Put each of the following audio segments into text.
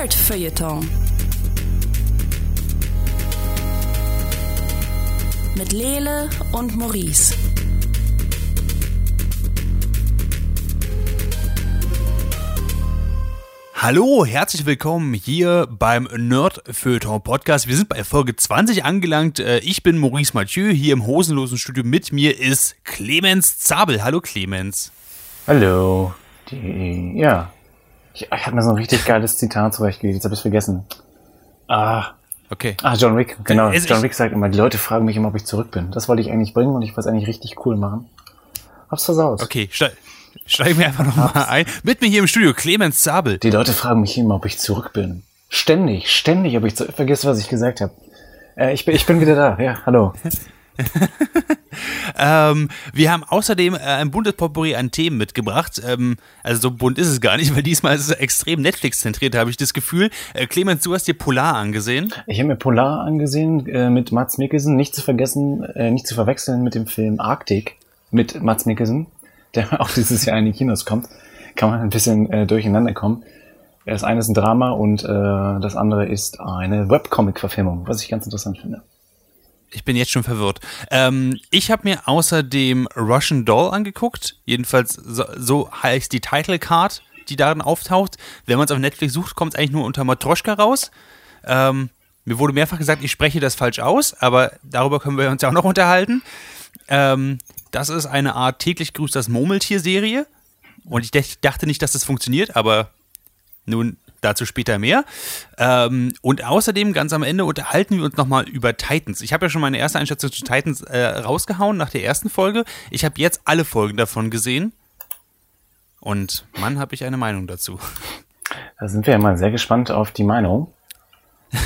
Nerd-Feuilleton. Mit Lele und Maurice. Hallo, herzlich willkommen hier beim Nerd-Feuilleton Podcast. Wir sind bei Folge 20 angelangt. Äh, Ich bin Maurice Mathieu, hier im hosenlosen Studio. Mit mir ist Clemens Zabel. Hallo Clemens. Hallo. Die, ja. Ich, ich habe mir so ein richtig geiles Zitat zurechtgelegt. Jetzt habe ich vergessen. Ah, Okay. ah, John Wick. Genau. Es- John Wick sagt immer, die Leute fragen mich immer, ob ich zurück bin. Das wollte ich eigentlich bringen und ich wollte es eigentlich richtig cool machen. Hab's versaut. Okay, ste steigen wir einfach nochmal ein. Mit mir hier im Studio Clemens Zabel. Die Leute fragen mich immer, ob ich zurück bin. Ständig, ständig, ob ich zurück... Vergiss, was ich gesagt habe. Äh, ich, bin, ich bin wieder da. Ja, hallo. Ähm, wir haben außerdem äh, ein buntes Potpourri an Themen mitgebracht. Ähm, also so bunt ist es gar nicht, weil diesmal ist es extrem Netflix-zentriert, habe ich das Gefühl. Äh, Clemens, du hast dir Polar angesehen. Ich habe mir Polar angesehen äh, mit Mats Mikkelsen. Nicht zu vergessen, äh, nicht zu verwechseln mit dem Film Arctic mit Mats Mikkelsen, der auch dieses Jahr in die Kinos kommt. Kann man ein bisschen äh, durcheinander kommen. Das eine ist ein Drama und äh, das andere ist eine Webcomic-Verfilmung, was ich ganz interessant finde. Ich bin jetzt schon verwirrt. Ähm, ich habe mir außerdem Russian Doll angeguckt. Jedenfalls so, so heißt die Title Card, die darin auftaucht. Wenn man es auf Netflix sucht, kommt es eigentlich nur unter Matroschka raus. Ähm, mir wurde mehrfach gesagt, ich spreche das falsch aus, aber darüber können wir uns ja auch noch unterhalten. Ähm, das ist eine Art täglich grüßt das Murmeltier-Serie. Und ich dach- dachte nicht, dass das funktioniert, aber nun, dazu später mehr. Ähm, und außerdem, ganz am Ende, unterhalten wir uns nochmal über Titans. Ich habe ja schon meine erste Einschätzung zu Titans äh, rausgehauen nach der ersten Folge. Ich habe jetzt alle Folgen davon gesehen. Und Mann, habe ich eine Meinung dazu. Da sind wir ja mal sehr gespannt auf die Meinung.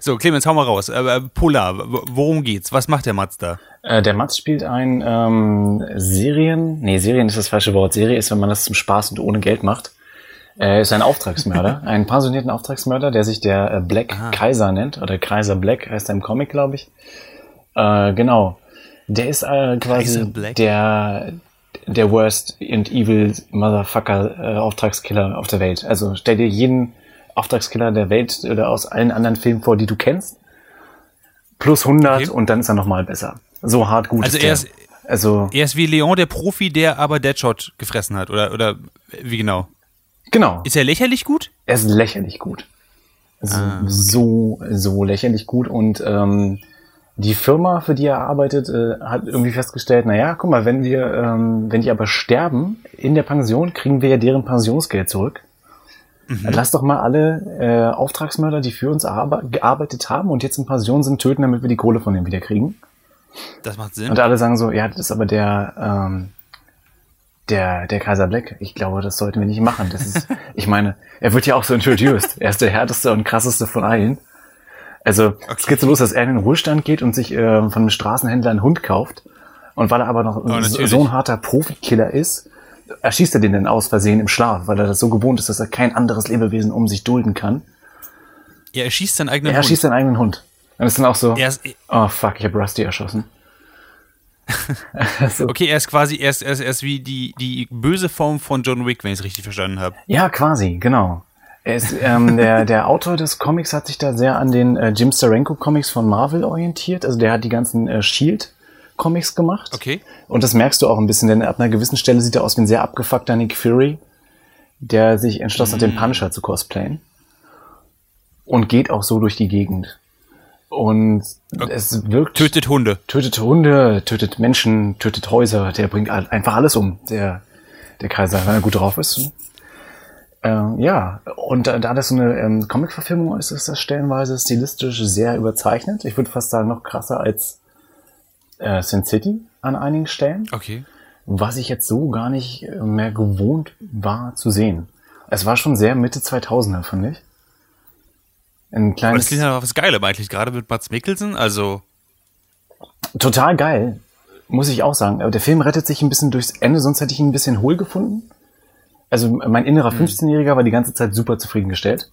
So, Clemens, hau mal raus. Äh, äh, Polar, worum geht's? Was macht der Mats da? Äh, der Mats spielt ein ähm, Serien, nee, Serien ist das falsche Wort. Serie ist, wenn man das zum Spaß und ohne Geld macht. Er ist ein Auftragsmörder, einen pensionierten Auftragsmörder, der sich der äh, Black Kaiser nennt, oder Kaiser Black heißt er im Comic, glaube ich. Äh, genau. Der ist äh, quasi der der worst and evil Motherfucker äh, Auftragskiller auf der Welt. Also stell dir jeden Auftragskiller der Welt oder aus allen anderen Filmen vor, die du kennst. Plus 100 Okay. und dann ist er nochmal besser. So hart gut Also ist er ist- also Er ist wie Leon, der Profi, der aber Deadshot gefressen hat. Oder, oder wie genau? Genau. Ist er lächerlich gut? Er ist lächerlich gut. Also so, so lächerlich gut. Und ähm, die Firma, für die er arbeitet, äh, hat irgendwie festgestellt, naja, guck mal, wenn wir, ähm, wenn die aber sterben in der Pension, kriegen wir ja deren Pensionsgeld zurück. Dann Lass doch mal alle äh, Auftragsmörder, die für uns arbe gearbeitet haben und jetzt in Pension sind, töten, damit wir die Kohle von denen wieder kriegen. Das macht Sinn. Und alle sagen so, ja, das ist aber der, ähm, der, der Kaiser Black. Ich glaube, das sollten wir nicht machen. Das ist, ich meine, er wird ja auch so introduced. Er ist der härteste und krasseste von allen. Also, es geht so los, dass er in den Ruhestand geht und sich äh, von einem Straßenhändler einen Hund kauft. Und weil er aber noch so, natürlich. so ein harter Profikiller ist, erschießt er den dann aus Versehen im Schlaf, weil er das so gewohnt ist, dass er kein anderes Lebewesen um sich dulden kann. Ja, er schießt seinen eigenen Er erschießt Hund. seinen eigenen Hund. Und ist dann auch so, Er ist, oh fuck, ich habe Rusty erschossen. so. Okay, er ist quasi, er ist, er ist, er ist wie die, die böse Form von John Wick, wenn ich es richtig verstanden habe. Ja, quasi, genau. Ist, ähm, der, der Autor des Comics hat sich da sehr an den äh, Jim Steranko Comics von Marvel orientiert. Also der hat die ganzen äh, Shield Comics gemacht. Okay. Und das merkst du auch ein bisschen, denn ab einer gewissen Stelle sieht er aus wie ein sehr abgefuckter Nick Fury, der sich entschlossen hat, den Punisher zu cosplayen. Und geht auch so durch die Gegend. Und es wirkt Tötet Hunde. tötet Hunde, tötet Menschen, tötet Häuser, der bringt einfach alles um, der, der Kaiser, wenn er gut drauf ist. Ähm, ja, und da, da das so eine ähm, Comic-Verfilmung ist, ist das stellenweise stilistisch sehr überzeichnet. Ich würde fast sagen, noch krasser als äh, Sin City an einigen Stellen, Okay. was ich jetzt so gar nicht mehr gewohnt war zu sehen. Es war schon sehr Mitte 2000er, fand ich. Ein Aber das kleines, klingt ja was Geilem eigentlich, gerade mit Mats Mikkelsen. Also, total geil, muss ich auch sagen. Aber der Film rettet sich ein bisschen durchs Ende, sonst hätte ich ihn ein bisschen hohl gefunden. Also mein innerer 15-Jähriger war die ganze Zeit super zufriedengestellt.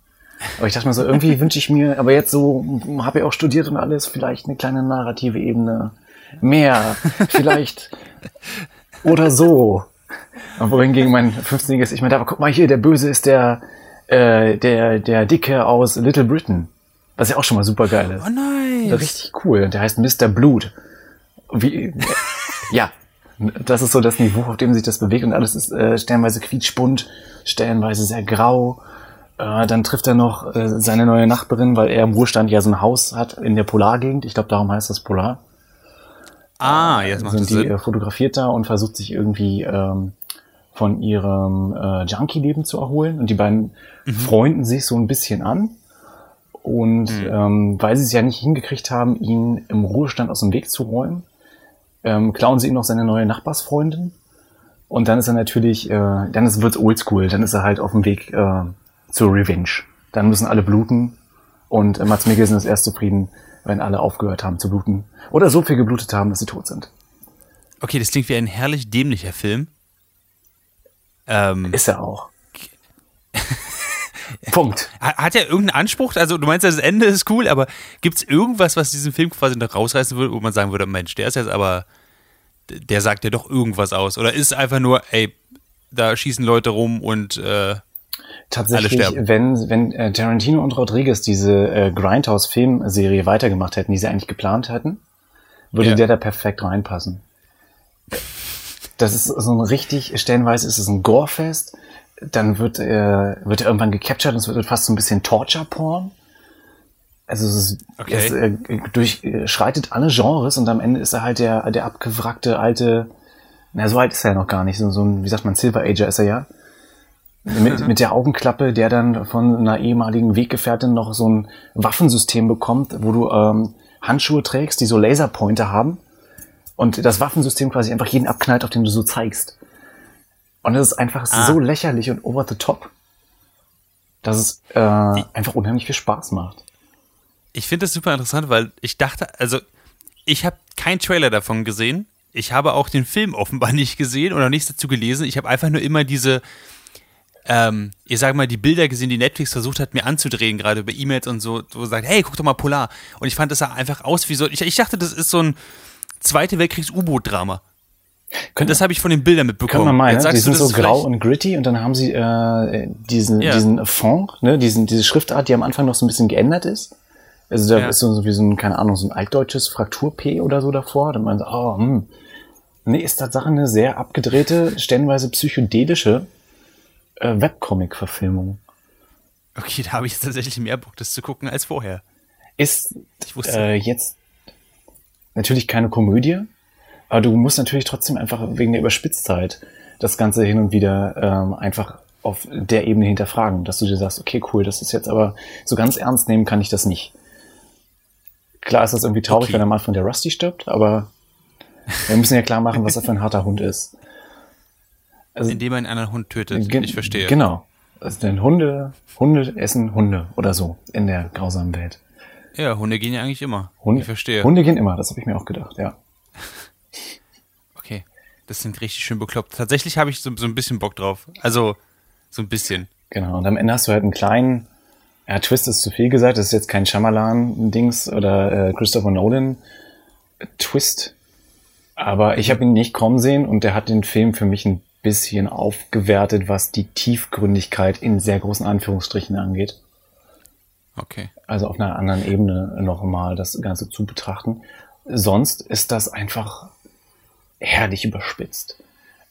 Aber ich dachte mir so, irgendwie wünsche ich mir, aber jetzt so, habe ich auch studiert und alles, vielleicht eine kleine narrative Ebene mehr, vielleicht oder so. Wohingegen mein 15-Jähriges, ich meine, aber guck mal hier, der Böse ist der, Äh, der, der Dicke aus Little Britain. Was ja auch schon mal super geil ist. Oh nice. Richtig cool. Der heißt Mr. Blut. Wie, ja, das ist so das Niveau, auf dem sich das bewegt und alles ist äh, stellenweise quietschbunt, stellenweise sehr grau. Äh, dann trifft er noch äh, seine neue Nachbarin, weil er im Ruhestand ja so ein Haus hat in der Polargegend. Ich glaube, darum heißt das Polar. Ah, jetzt macht sind das die Sinn. äh, fotografiert da und versucht sich irgendwie ähm, von ihrem äh, Junkie-Leben zu erholen. Und die beiden Mhm. freunden sich so ein bisschen an. Und ähm, weil sie es ja nicht hingekriegt haben, ihn im Ruhestand aus dem Weg zu räumen, ähm, klauen sie ihm noch seine neue Nachbarsfreundin. Und dann ist er natürlich, äh, dann ist, wird's oldschool, dann ist er halt auf dem Weg äh, zur Revenge. Dann müssen alle bluten und äh, Mats Mikkelsen ist erst zufrieden, wenn alle aufgehört haben zu bluten. Oder so viel geblutet haben, dass sie tot sind. Okay, das klingt wie ein herrlich dämlicher Film. Ähm, Ist er auch. Punkt. ha- hat er irgendeinen Anspruch? Also du meinst, das Ende ist cool, aber gibt es irgendwas, was diesen Film quasi noch rausreißen würde, wo man sagen würde, Mensch, der ist jetzt aber, der sagt ja doch irgendwas aus. Oder ist es einfach nur, ey, da schießen Leute rum und äh, Tatsächlich, sterben. wenn, wenn äh, Tarantino und Rodriguez diese äh, Grindhouse-Filmserie weitergemacht hätten, die sie eigentlich geplant hätten, würde Ja. der da perfekt reinpassen. Das ist so ein richtig, stellenweise ist es ein Gorefest, dann wird, äh, wird er irgendwann gecaptured und es wird fast so ein bisschen Torture-Porn. Also es, ist, Okay. es äh, durchschreitet alle Genres und am Ende ist er halt der, der abgewrackte alte, na so alt ist er ja noch gar nicht, so, so ein, wie sagt man, Silver Ager ist er ja. Mit, mit der Augenklappe, der dann von einer ehemaligen Weggefährtin noch so ein Waffensystem bekommt, wo du ähm, Handschuhe trägst, die so Laserpointer haben und das Waffensystem quasi einfach jeden abknallt, auf den du so zeigst. Und es ist einfach Ah. so lächerlich und over the top, dass es äh, einfach unheimlich viel Spaß macht. ich finde das super interessant, weil ich dachte, also ich habe keinen Trailer davon gesehen. Ich habe auch den Film offenbar nicht gesehen oder nichts dazu gelesen. Ich habe einfach nur immer diese, ähm, ich sage mal, die Bilder gesehen, die Netflix versucht hat, mir anzudrehen, gerade über E-Mails und so, wo sagt, hey, guck doch mal Polar. Und ich fand, das sah einfach aus wie so, ich, ich dachte, das ist so ein Zweite Weltkriegs-U-Boot-Drama. Das habe ich von den Bildern mitbekommen. man meinen, Jetzt ne? die sind so grau und gritty und dann haben sie äh, diesen, Ja. diesen Font, ne? diesen, diese Schriftart, die am Anfang noch so ein bisschen geändert ist. Also da Ja. ist so, so wie so ein, keine Ahnung, so ein altdeutsches Fraktur-P oder so davor. Dann meinen sie, oh, hm. Nee, ist Tatsache eine sehr abgedrehte, stellenweise psychedelische äh, Webcomic-Verfilmung. Okay, da habe ich jetzt tatsächlich mehr Bock, das zu gucken als vorher. Ist Ich wusste. äh, jetzt natürlich keine Komödie, aber du musst natürlich trotzdem einfach wegen der Überspitztheit das Ganze hin und wieder ähm, einfach auf der Ebene hinterfragen, dass du dir sagst, okay, cool, das ist jetzt aber so ganz ernst nehmen kann ich das nicht. Klar ist das irgendwie traurig, Okay. wenn am Anfang der Rusty stirbt, aber wir müssen ja klar machen, was er für ein harter Hund ist. Also, Indem man einen anderen Hund tötet. Ich verstehe. Genau. Also denn Hunde, Hunde essen Hunde oder so in der grausamen Welt. Ja, Hunde gehen ja eigentlich immer. Hunde, Ich verstehe. Hunde gehen immer, das habe ich mir auch gedacht, ja. Okay, das sind richtig schön bekloppt. Tatsächlich habe ich so, so ein bisschen Bock drauf. Also, so ein bisschen. Genau. Und am Ende hast du halt einen kleinen, ja, Twist ist zu viel gesagt, das ist jetzt kein Shyamalan-Dings oder äh, Christopher Nolan-Twist. Aber ich habe ihn nicht kommen sehen und der hat den Film für mich ein bisschen aufgewertet, was die Tiefgründigkeit in sehr großen Anführungsstrichen angeht. Okay. Also auf einer anderen Ebene nochmal das Ganze zu betrachten. Sonst ist das einfach herrlich überspitzt.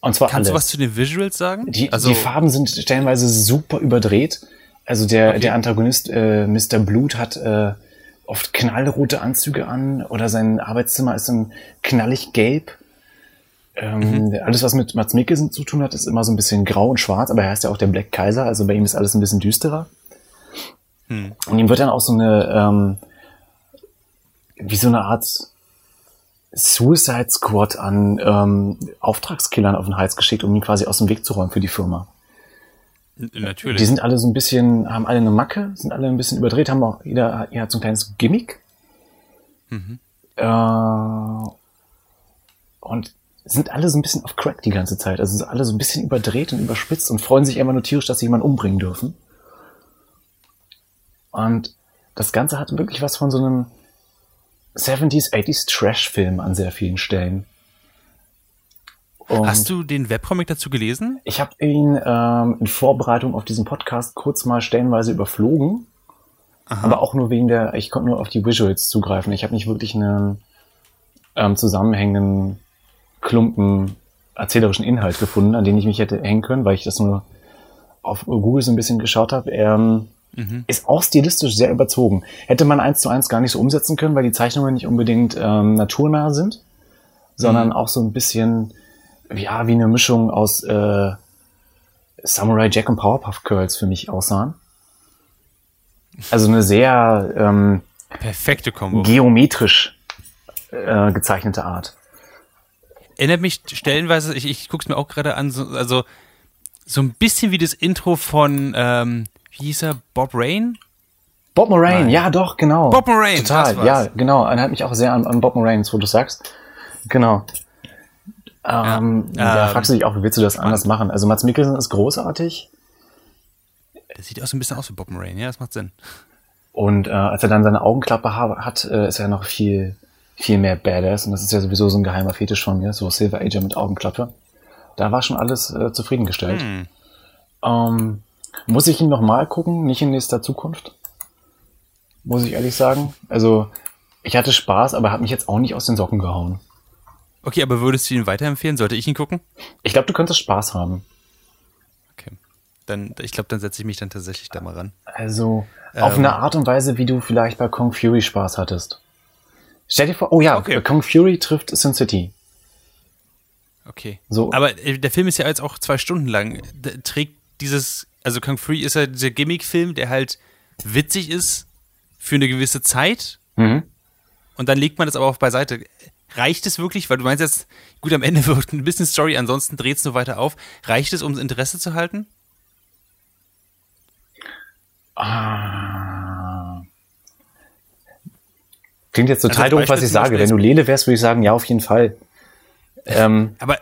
Und zwar Kannst alles. du was zu den Visuals sagen? Die, also, die Farben sind stellenweise super überdreht. Also der, Okay. der Antagonist äh, Mr. Blut hat äh, oft knallrote Anzüge an oder sein Arbeitszimmer ist dann knallig gelb. Ähm, Mhm. Alles, was mit Mats Mikkelsen zu tun hat, ist immer so ein bisschen grau und schwarz, aber er heißt ja auch der Black Kaiser, also bei ihm ist alles ein bisschen düsterer. Hm. Und ihm wird dann auch so eine, ähm, wie so eine Art Suicide Squad an ähm, Auftragskillern auf den Hals geschickt, um ihn quasi aus dem Weg zu räumen für die Firma. natürlich. Die sind alle so ein bisschen, haben alle eine Macke, sind alle ein bisschen überdreht, haben auch jeder, jeder hat so ein kleines Gimmick. Mhm. Äh, und sind alle so ein bisschen auf Crack die ganze Zeit. Also sind alle so ein bisschen überdreht und überspitzt und freuen sich einfach nur tierisch, dass sie jemanden umbringen dürfen. Und das Ganze hat wirklich was von so einem 70s, 80s Trash-Film an sehr vielen Stellen. Und Hast du den Webcomic dazu gelesen? Ich habe ihn ähm, in Vorbereitung auf diesen Podcast kurz mal stellenweise überflogen, aber auch nur wegen der, ich konnte nur auf die Visuals zugreifen. Ich habe nicht wirklich einen ähm, zusammenhängenden Klumpen erzählerischen Inhalt gefunden, an den ich mich hätte hängen können, weil ich das nur auf Google so ein bisschen geschaut habe. Er ähm, ist auch stilistisch sehr überzogen. Hätte man eins zu eins gar nicht so umsetzen können, weil die Zeichnungen nicht unbedingt ähm, naturnah sind, sondern auch so ein bisschen ja, wie eine Mischung aus äh, Samurai Jack und Powerpuff Girls für mich aussahen. Also eine sehr ähm, Perfekte Kombo. geometrisch äh, gezeichnete Art. Erinnert mich stellenweise, ich, ich guck's mir auch gerade an, so, also so ein bisschen wie das Intro von, ähm, wie hieß er, Bob Rain? Bob Moraine, Nein. ja doch, genau. Bob Moraine, Total, ja, genau. Erinnert mich auch sehr an, an Bob Moraine, wo du sagst. Genau. Ähm, ja, ähm, fragst du dich auch, wie willst du das anders machen? Also Mats Mikkelsen ist großartig Das sieht auch so ein bisschen aus wie Bob Moraine, ja, das macht Sinn. und äh, als er dann seine Augenklappe ha hat, äh, ist er noch viel, viel mehr Badass und das ist ja sowieso so ein geheimer Fetisch von mir, so Silver Ager mit Augenklappe. Da war schon alles äh, zufriedengestellt. Hm. Ähm, muss ich ihn noch mal gucken, nicht in nächster Zukunft? Muss ich ehrlich sagen. Also, ich hatte Spaß, aber hat mich jetzt auch nicht aus den Socken gehauen. Okay, aber würdest du ihn weiterempfehlen? Sollte ich ihn gucken? Ich glaube, du könntest Spaß haben. Okay. Dann, ich glaube, dann setze ich mich dann tatsächlich da mal ran. Also, auf Ähm. eine Art und Weise, wie du vielleicht bei Kong Fury Spaß hattest. Stell dir vor, oh ja, Okay. Kong Fury trifft Sin City. Okay. So. Aber äh, der Film ist ja jetzt auch zwei Stunden lang. Der trägt dieses, also Kung Free ist ja dieser Gimmick-Film, der halt witzig ist für eine gewisse Zeit Mhm. und dann legt man das aber auf beiseite. Reicht es wirklich, weil du meinst jetzt, gut, am Ende wird ein bisschen Story, ansonsten dreht es nur weiter auf. Reicht es, um das Interesse zu halten? Ah. Klingt jetzt total Also doof, was ich sage. Wenn du Lele wärst, würde ich sagen, ja, auf jeden Fall. Ähm, Aber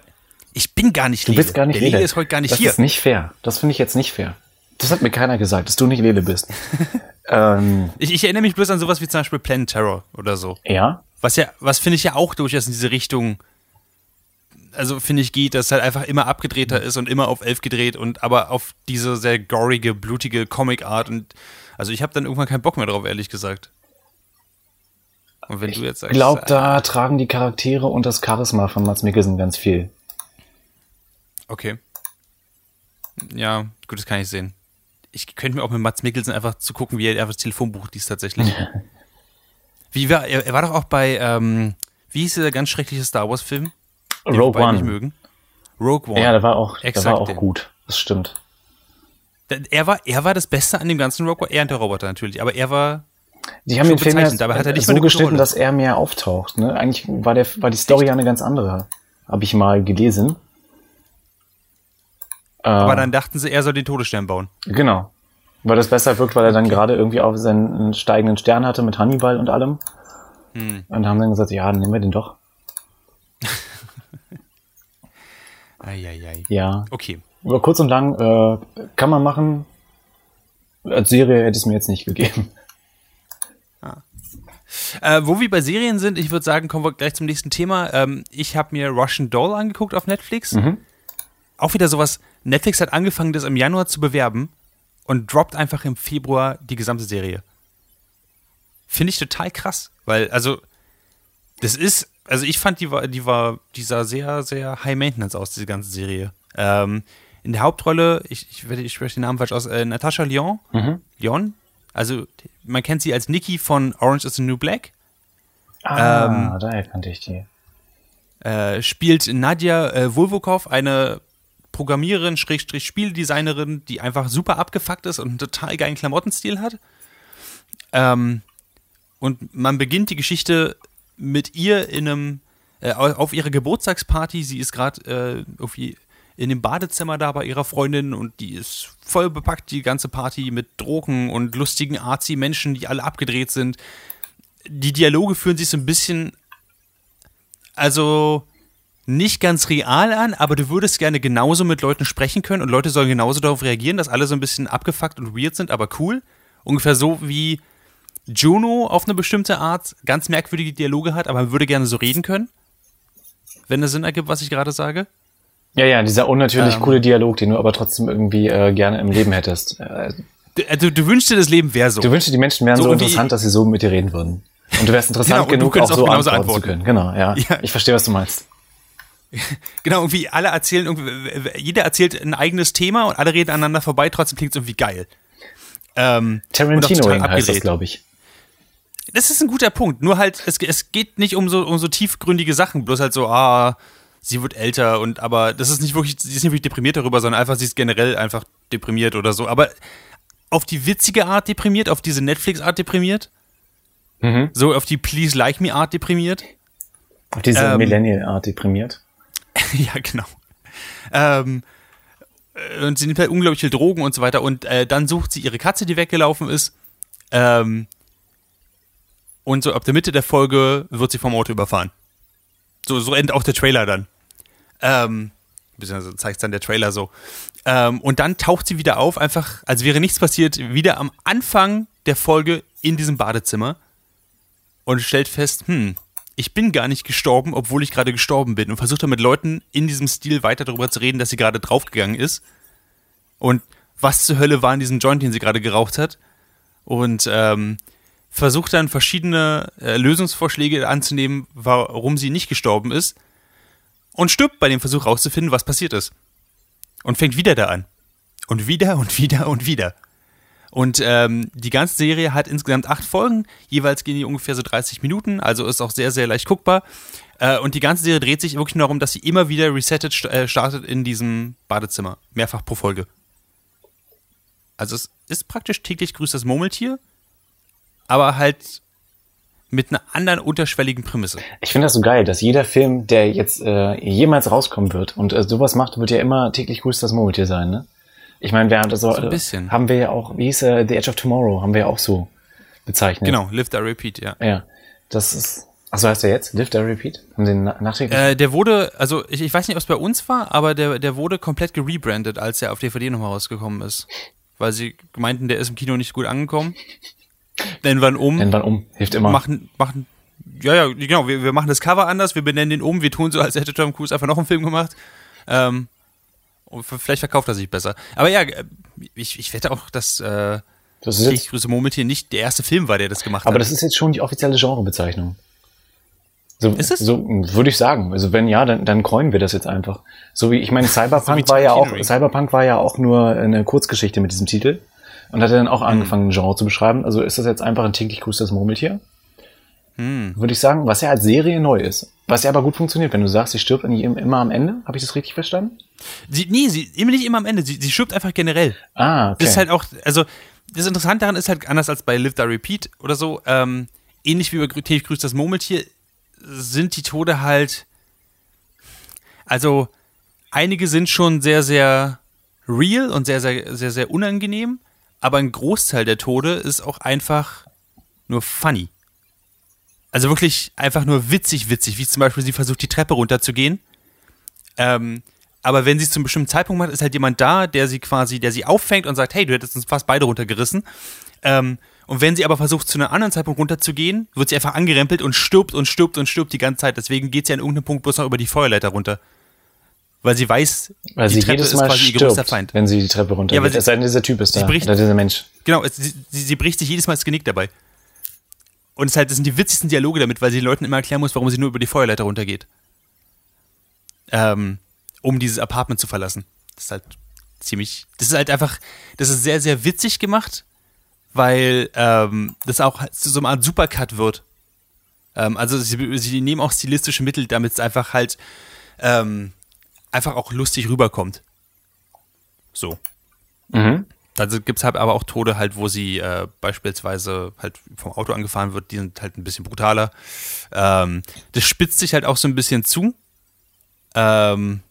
ich bin gar nicht du bist gar nicht Der Lele. Lele ist heute gar nicht das hier. ist nicht fair. Das finde ich jetzt nicht fair. Das hat mir keiner gesagt, dass du nicht Lele bist. ähm, Ich, ich erinnere mich bloß an sowas wie zum Beispiel Planet Terror oder so. ja, Was ja, was finde ich ja auch durchaus in diese Richtung, also finde ich geht, dass halt einfach immer abgedrehter ist und immer auf elf gedreht und aber auf diese sehr gorige, blutige Comic-Art und also ich habe dann irgendwann keinen Bock mehr drauf, ehrlich gesagt. Und wenn du jetzt sagst, ich glaube, äh, da tragen die Charaktere und das Charisma von Mats Mikkelsen ganz viel. Okay. Ja, gut, das kann ich sehen. Ich könnte mir auch mit Mats Mikkelsen einfach zu gucken, wie er einfach das Telefonbuch liest tatsächlich. wie war, er, er war doch auch bei, ähm, wie hieß der ganz schreckliche Star Wars-Film? Rogue beide nicht One. mögen? Rogue One. Ja, der war auch, der Exakt war auch den. gut. Das stimmt. Er war, er war das Beste an dem ganzen Rogue One. Er und der Roboter natürlich, aber er war. Die haben den Film ja dabei hat er nicht so geschnitten, dass er mehr auftaucht. Ne? Eigentlich war, der, war die Story ja eine ganz andere. Habe ich mal gelesen. Aber Äh, dann dachten sie, er soll den Todesstern bauen. Genau. Weil das besser wirkt, weil er dann gerade irgendwie auf seinen steigenden Stern hatte mit Hannibal und allem. Hm. Und haben dann gesagt, ja, dann nehmen wir den doch. Eieiei. Ja. Okay. Aber kurz und lang äh, kann man machen. Als Serie hätte es mir jetzt nicht gegeben. Äh, wo wir bei Serien sind, ich würde sagen, kommen wir gleich zum nächsten Thema. Ähm, ich habe mir Russian Doll angeguckt auf Netflix. Mhm. Auch wieder sowas. Netflix hat angefangen, das im Januar zu bewerben und droppt einfach im Februar die gesamte Serie. Finde ich total krass, weil, also, das ist, also ich fand, die war, die war, die sah sehr, sehr high maintenance aus, diese ganze Serie. Ähm, in der Hauptrolle, ich, ich, werde- ich spreche den Namen falsch aus, äh, Natascha Lyon. Mhm. Lyon? Also, man kennt sie als Nikki von Orange is the New Black. Ah, Ähm, daher kannte ich die. Äh, spielt Nadja äh, Vulvokov, eine Programmiererin, Schrägstrich Spieldesignerin, die einfach super abgefuckt ist und einen total geilen Klamottenstil hat. Ähm, und man beginnt die Geschichte mit ihr in einem, äh, au- auf ihrer Geburtstagsparty. Sie ist gerade äh, irgendwie in dem Badezimmer da bei ihrer Freundin und die ist voll bepackt, die ganze Party mit Drogen und lustigen Arzi-Menschen, die alle abgedreht sind. Die Dialoge fühlen sich so ein bisschen also nicht ganz real an, aber du würdest gerne genauso mit Leuten sprechen können und Leute sollen genauso darauf reagieren, dass alle so ein bisschen abgefuckt und weird sind, aber cool. Ungefähr so wie Juno auf eine bestimmte Art ganz merkwürdige Dialoge hat, aber man würde gerne so reden können. Wenn es Sinn ergibt, was ich gerade sage. Ja, ja, dieser unnatürlich ähm, coole Dialog, den du aber trotzdem irgendwie äh, gerne im Leben hättest. Äh, du, also, du wünschst dir, das Leben wäre so. Du wünschst dir, die Menschen wären so, so interessant, dass sie so mit dir reden würden. Und du wärst interessant genau, genug, auch so antworten, antworten, zu können. Genau, ja. ja. Ich verstehe, was du meinst. Genau, irgendwie alle erzählen, jeder erzählt ein eigenes Thema und alle reden aneinander vorbei, trotzdem klingt es irgendwie geil. Ähm, Tarantino heißt das, glaube ich. Das ist ein guter Punkt. Nur halt, es, es geht nicht um so, um so tiefgründige Sachen, bloß halt so, ah, sie wird älter und aber das ist nicht wirklich, sie ist nicht wirklich deprimiert darüber, sondern einfach, sie ist generell einfach deprimiert oder so. Aber auf die witzige Art deprimiert, auf diese Netflix-Art deprimiert. Mhm. So auf die Please Like Me Art deprimiert. Auf diese ähm, Millennial-Art deprimiert. ja, genau. Ähm, äh, und sie nimmt halt unglaublich viel Drogen und so weiter. Und äh, dann sucht sie ihre Katze, die weggelaufen ist. Ähm, und so ab der Mitte der Folge wird sie vom Auto überfahren. So, so endet auch der Trailer dann. Ähm, beziehungsweise zeigt dann der Trailer so. Ähm, und dann taucht sie wieder auf, einfach, als wäre nichts passiert, wieder am Anfang der Folge in diesem Badezimmer und stellt fest, hm, ich bin gar nicht gestorben, obwohl ich gerade gestorben bin und versucht dann mit Leuten in diesem Stil weiter darüber zu reden, dass sie gerade draufgegangen ist. Und was zur Hölle war in diesem Joint, den sie gerade geraucht hat? Und ähm, versucht dann verschiedene äh, Lösungsvorschläge anzunehmen, warum sie nicht gestorben ist und stirbt bei dem Versuch rauszufinden, was passiert ist. Und fängt wieder da an. Und wieder und wieder und wieder. Und ähm, die ganze Serie hat insgesamt acht Folgen, jeweils gehen die ungefähr so 30 Minuten, also ist auch sehr, sehr leicht guckbar. Äh, und die ganze Serie dreht sich wirklich nur darum, dass sie immer wieder resettet st äh, startet in diesem Badezimmer, mehrfach pro Folge. Also es ist praktisch täglich grüßt das Murmeltier, aber halt mit einer anderen unterschwelligen Prämisse. Ich finde das so geil, dass jeder Film, der jetzt äh, jemals rauskommen wird und äh, sowas macht, wird ja immer täglich grüßt das Murmeltier sein, ne? Ich meine, wir haben das so, so ein bisschen. haben wir ja auch, wie hieß er, The Edge of Tomorrow, haben wir ja auch so bezeichnet. Genau, Live the Repeat, ja. Ja, das ist, achso, heißt der jetzt? Live the Repeat? Haben Sie den nachträglich? Äh, der wurde, also ich, ich weiß nicht, ob es bei uns war, aber der, der wurde komplett gerebrandet, als er auf DVD nochmal rausgekommen ist. Weil sie meinten, der ist im Kino nicht gut angekommen. Nennen wir ihn um. Nennen wir ihn um, hilft immer. Machen, machen, ja, ja, genau, wir, wir machen das Cover anders, wir benennen den um, wir tun so, als hätte Tom Cruise einfach noch einen Film gemacht. Ähm, Vielleicht verkauft er sich besser. Aber ja, äh, ich, ich wette auch, dass äh, das ist jetzt, Grüße Murmeltier nicht der erste Film war, der das gemacht aber hat. Aber das ist jetzt schon die offizielle Genrebezeichnung. So, ist es? So würde ich sagen. Also wenn ja, dann, dann kräumen wir das jetzt einfach. So wie ich meine, Cyberpunk so war ja auch Cyberpunk war ja auch nur eine Kurzgeschichte mit diesem Titel und hat dann auch angefangen, ein Genre zu beschreiben. Also ist das jetzt einfach ein täglich das Murmeltier? Hm. Würde ich sagen, was ja als Serie neu ist. Was ja aber gut funktioniert, wenn du sagst, sie stirbt nicht immer am Ende. Habe ich das richtig verstanden? Sie, nee, sie immer nicht immer am Ende. Sie, sie stirbt einfach generell. Ah, okay. Das ist halt auch, also das Interessante daran ist halt anders als bei Live the Repeat oder so. Ähm, ähnlich wie bei Täglich grüßt das Murmeltier sind die Tode halt, also einige sind schon sehr, sehr real und sehr, sehr, sehr, sehr unangenehm, aber ein Großteil der Tode ist auch einfach nur funny. Also wirklich einfach nur witzig, witzig, wie zum Beispiel sie versucht, die Treppe runterzugehen. Ähm, aber wenn sie es zu einem bestimmten Zeitpunkt macht, ist halt jemand da, der sie quasi, der sie auffängt und sagt, hey, du hättest uns fast beide runtergerissen. Ähm, und wenn sie aber versucht, zu einem anderen Zeitpunkt runterzugehen, wird sie einfach angerempelt und stirbt und stirbt und stirbt die ganze Zeit. Deswegen geht sie an irgendeinem Punkt bloß noch über die Feuerleiter runter. Weil sie weiß, Weil die sie Treppe jedes Mal ist quasi stirbt, ihr größter Feind. Wenn sie die Treppe runter ja, es sei denn, dieser Typ ist da. Bricht, oder dieser Mensch. Genau, sie, sie, sie bricht sich jedes Mal das Genick dabei. Und es halt, das sind die witzigsten Dialoge damit, weil sie den Leuten immer erklären muss, warum sie nur über die Feuerleiter runtergeht. Ähm, um dieses Apartment zu verlassen. Das ist halt ziemlich, das ist halt einfach, das ist sehr, sehr witzig gemacht, weil ähm, das auch zu so einer Art Supercut wird. Ähm, also sie, sie, nehmen auch stilistische Mittel, damit es einfach halt ähm, einfach auch lustig rüberkommt. So. Mhm. Also gibt es halt aber auch Tode halt, wo sie äh, beispielsweise halt vom Auto angefahren wird, die sind halt ein bisschen brutaler. Ähm, das spitzt sich halt auch so ein bisschen zu. Ähm,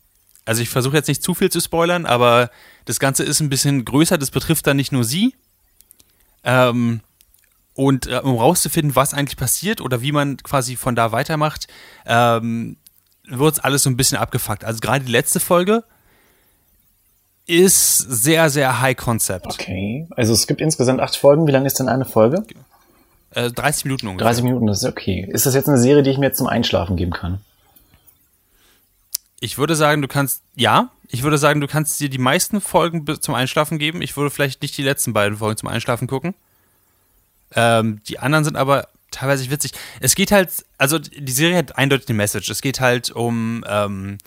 also ich versuche jetzt nicht zu viel zu spoilern, aber das Ganze ist ein bisschen größer, das betrifft dann nicht nur sie. Ähm, und äh, um rauszufinden, was eigentlich passiert oder wie man quasi von da weitermacht, ähm, wird es alles so ein bisschen abgefuckt. Also gerade die letzte Folge, ist sehr, sehr high concept. Okay. Also es gibt insgesamt acht Folgen. Wie lange ist denn eine Folge? Äh, 30 Minuten ungefähr. 30 Minuten, das ist okay. Ist das jetzt eine Serie, die ich mir jetzt zum Einschlafen geben kann? Ich würde sagen, du kannst, ja, ich würde sagen, du kannst dir die meisten Folgen zum Einschlafen geben. Ich würde vielleicht nicht die letzten beiden Folgen zum Einschlafen gucken. Ähm, die anderen sind aber teilweise witzig. Es geht halt, also die Serie hat eindeutig eine Message. Es geht halt um, ähm,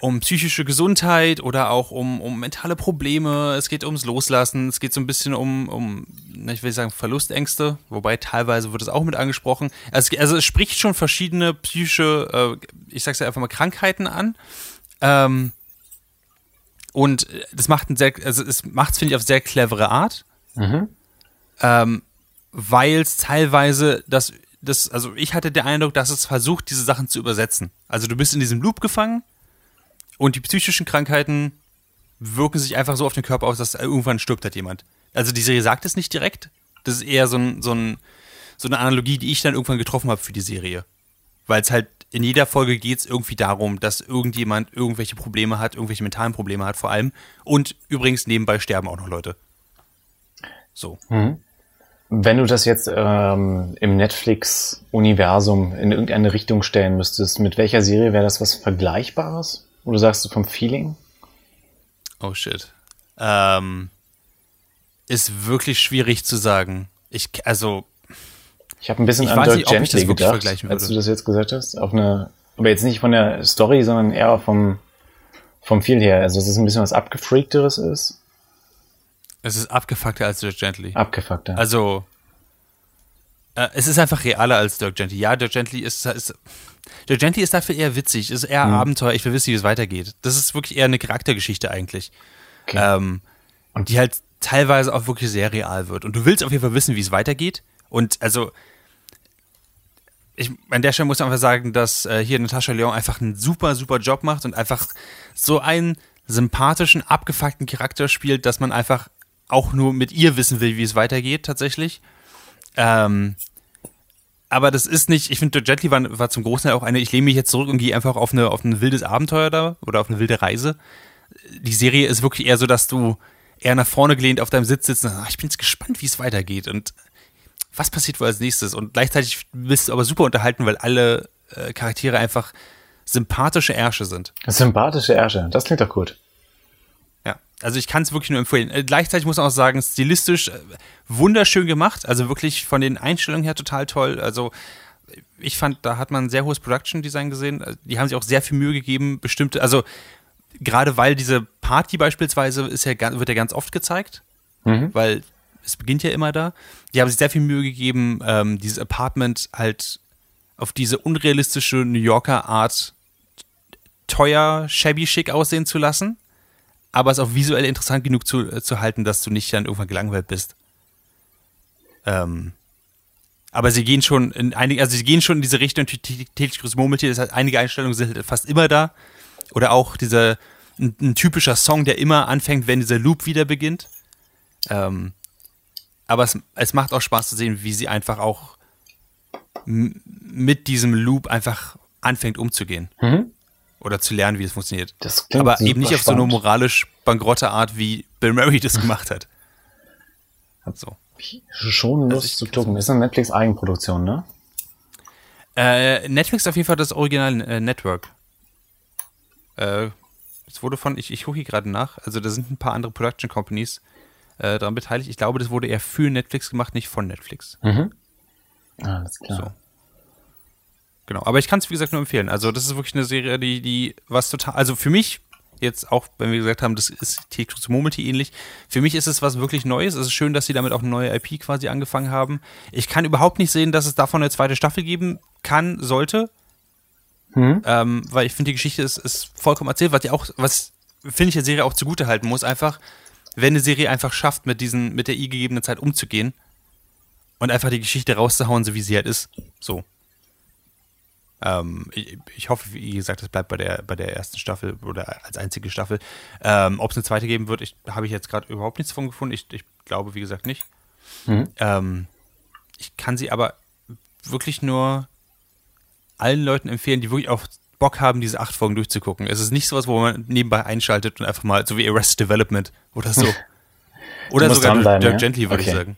um psychische Gesundheit oder auch um, um mentale Probleme. Es geht ums Loslassen. Es geht so ein bisschen um, um ich will sagen, Verlustängste, wobei teilweise wird es auch mit angesprochen. Also, also es spricht schon verschiedene psychische, äh, ich sag's ja einfach mal, Krankheiten an. Ähm, und das macht ein sehr, also es macht es, finde ich, auf sehr clevere Art. Mhm. Ähm, weil es teilweise das, das, also ich hatte den Eindruck, dass es versucht, diese Sachen zu übersetzen. Also du bist in diesem Loop gefangen und die psychischen Krankheiten wirken sich einfach so auf den Körper aus, dass irgendwann stirbt halt jemand. Also die Serie sagt es nicht direkt. Das ist eher so, ein, so, ein, so eine Analogie, die ich dann irgendwann getroffen habe für die Serie. Weil es halt in jeder Folge geht es irgendwie darum, dass irgendjemand irgendwelche Probleme hat, irgendwelche mentalen Probleme hat vor allem. Und übrigens nebenbei sterben auch noch Leute. So. Mhm. Wenn du das jetzt ähm, im Netflix-Universum in irgendeine Richtung stellen müsstest, mit welcher Serie wäre das was Vergleichbares? Oder sagst du vom Feeling? Oh shit. Ähm, ist wirklich schwierig zu sagen. Ich, also. Ich habe ein bisschen an Dirk Gently gedacht, als du das jetzt gesagt hast. Auf eine, aber jetzt nicht von der Story, sondern eher vom, vom Feel her. Also, dass es ein bisschen was abgefreakteres ist. Es ist abgefuckter als Dirk Gently. Abgefuckter. Also, äh, es ist einfach realer als Dirk Gently. Ja, Dirk Gently ist, ist Dirk Gently ist dafür eher witzig, ist eher hm. Abenteuer. Ich will wissen, wie es weitergeht. Das ist wirklich eher eine Charaktergeschichte eigentlich. Okay. Ähm, und die halt teilweise auch wirklich sehr real wird. Und du willst auf jeden Fall wissen, wie es weitergeht. Und also, ich, an der Stelle muss man einfach sagen, dass äh, hier Natascha Leon einfach einen super, super Job macht und einfach so einen sympathischen, abgefuckten Charakter spielt, dass man einfach auch nur mit ihr wissen will, wie es weitergeht, tatsächlich. Ähm, aber das ist nicht, ich finde, Jet Li war, war zum Großteil auch eine, ich lehne mich jetzt zurück und gehe einfach auf, eine, auf ein wildes Abenteuer da oder auf eine wilde Reise. Die Serie ist wirklich eher so, dass du eher nach vorne gelehnt auf deinem Sitz sitzt und ach, ich bin jetzt gespannt, wie es weitergeht und was passiert wohl als nächstes. Und gleichzeitig bist du aber super unterhalten, weil alle äh, Charaktere einfach sympathische Ärsche sind. Sympathische Ärsche, das klingt doch gut. Also ich kann es wirklich nur empfehlen. Äh, gleichzeitig muss man auch sagen, stilistisch äh, wunderschön gemacht. Also wirklich von den Einstellungen her total toll. Also ich fand, da hat man ein sehr hohes Production Design gesehen. Äh, die haben sich auch sehr viel Mühe gegeben, bestimmte, also gerade weil diese Party beispielsweise ist ja, wird ja ganz oft gezeigt, mhm. weil es beginnt ja immer da. Die haben sich sehr viel Mühe gegeben, ähm, dieses Apartment halt auf diese unrealistische New Yorker Art teuer, shabby schick aussehen zu lassen aber es auch visuell interessant genug zu, äh, zu halten, dass du nicht dann irgendwann gelangweilt bist. Ähm, aber sie gehen schon in einige, also sie gehen schon in diese Richtung täglich grüßes Murmeltier, das heißt, einige Einstellungen sind halt fast immer da. Oder auch dieser, ein, ein, typischer Song, der immer anfängt, wenn dieser Loop wieder beginnt. Ähm, aber es, es macht auch Spaß zu sehen, wie sie einfach auch mit diesem Loop einfach anfängt umzugehen. Mhm oder zu lernen, wie es funktioniert. Das Aber eben nicht auf so eine moralisch bankrotte Art, wie Bill Murray das gemacht hat. So. Schon Lust also zu gucken. Ist eine Netflix-Eigenproduktion, ne? Äh, Netflix auf jeden Fall das Original äh, Network. Äh, das wurde von, ich, ich gucke hier gerade nach, also da sind ein paar andere Production Companies äh, daran beteiligt. Ich glaube, das wurde eher für Netflix gemacht, nicht von Netflix. Mhm. Alles klar. So. Genau, aber ich kann es wie gesagt nur empfehlen. Also das ist wirklich eine Serie, die, die was total, also für mich jetzt auch, wenn wir gesagt haben, das ist Take to Murmeltier ähnlich. Für mich ist es was wirklich Neues. Es ist schön, dass sie damit auch eine neue IP quasi angefangen haben. Ich kann überhaupt nicht sehen, dass es davon eine zweite Staffel geben kann, sollte. Mhm. Ähm, weil ich finde, die Geschichte ist, ist vollkommen erzählt, was ja auch, was finde ich der Serie auch zugute halten muss, einfach, wenn eine Serie einfach schafft, mit diesen, mit der i gegebenen Zeit umzugehen und einfach die Geschichte rauszuhauen, so wie sie halt ist. So. Ähm, ich, ich, hoffe, wie gesagt, es bleibt bei der, bei der ersten Staffel oder als einzige Staffel. Ähm, Ob es eine zweite geben wird, habe ich jetzt gerade überhaupt nichts von gefunden. Ich, ich glaube, wie gesagt, nicht. Mhm. Ähm, ich kann sie aber wirklich nur allen Leuten empfehlen, die wirklich auch Bock haben, diese acht Folgen durchzugucken. Es ist nicht sowas, wo man nebenbei einschaltet und einfach mal, so wie Arrested Development oder so. oder sogar Dirk Gently, würde okay. ich sagen.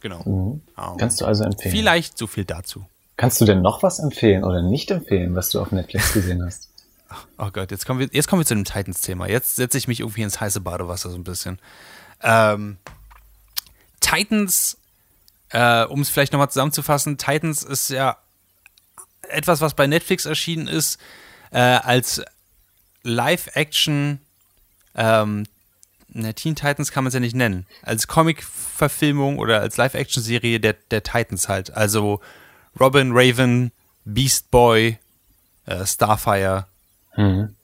Genau. Mhm. Um, Kannst du also empfehlen. Vielleicht so viel dazu. Kannst du denn noch was empfehlen oder nicht empfehlen, was du auf Netflix gesehen hast? Oh Gott, jetzt kommen wir, jetzt kommen wir zu dem Titans-Thema. Jetzt setze ich mich irgendwie ins heiße Badewasser so ein bisschen. Ähm, Titans, äh, um es vielleicht nochmal zusammenzufassen, Titans ist ja etwas, was bei Netflix erschienen ist, äh, als Live-Action ähm, ne, Teen Titans kann man es ja nicht nennen. Als Comic-Verfilmung oder als Live-Action-Serie der, der Titans halt. Also Robin, Raven, Beast Boy, äh, Starfire Mhm.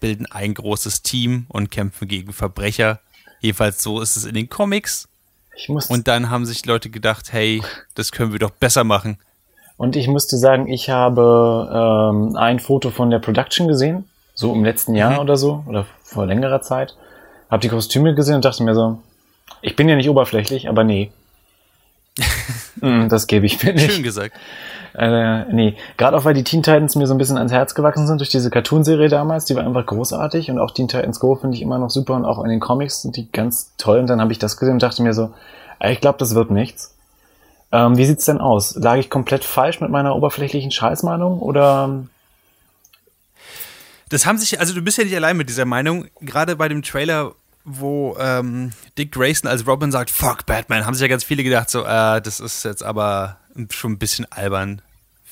bilden ein großes Team und kämpfen gegen Verbrecher. Jedenfalls so ist es in den Comics. Und dann haben sich Leute gedacht, hey, das können wir doch besser machen. und ich musste sagen, ich habe ähm, ein Foto von der Production gesehen, so im letzten Jahr Mhm. oder so, oder vor längerer Zeit. Habe die Kostüme gesehen und dachte mir so, ich bin ja nicht oberflächlich, aber nee. Mm, das gebe ich mir nicht. Schön gesagt. Äh, nee, gerade auch weil die Teen Titans mir so ein bisschen ans Herz gewachsen sind durch diese Cartoonserie damals, die war einfach großartig und auch Teen Titans Go finde ich immer noch super und auch in den Comics sind die ganz toll und dann habe ich das gesehen und dachte mir so, ich glaube, das wird nichts. Ähm, wie sieht's denn aus? Lag ich komplett falsch mit meiner oberflächlichen Scheißmeinung oder Das haben sich, also du bist ja nicht allein mit dieser Meinung. Gerade bei dem Trailer, wo ähm, Dick Grayson als Robin sagt, fuck Batman, haben sich ja ganz viele gedacht, so, äh, das ist jetzt aber schon ein bisschen albern,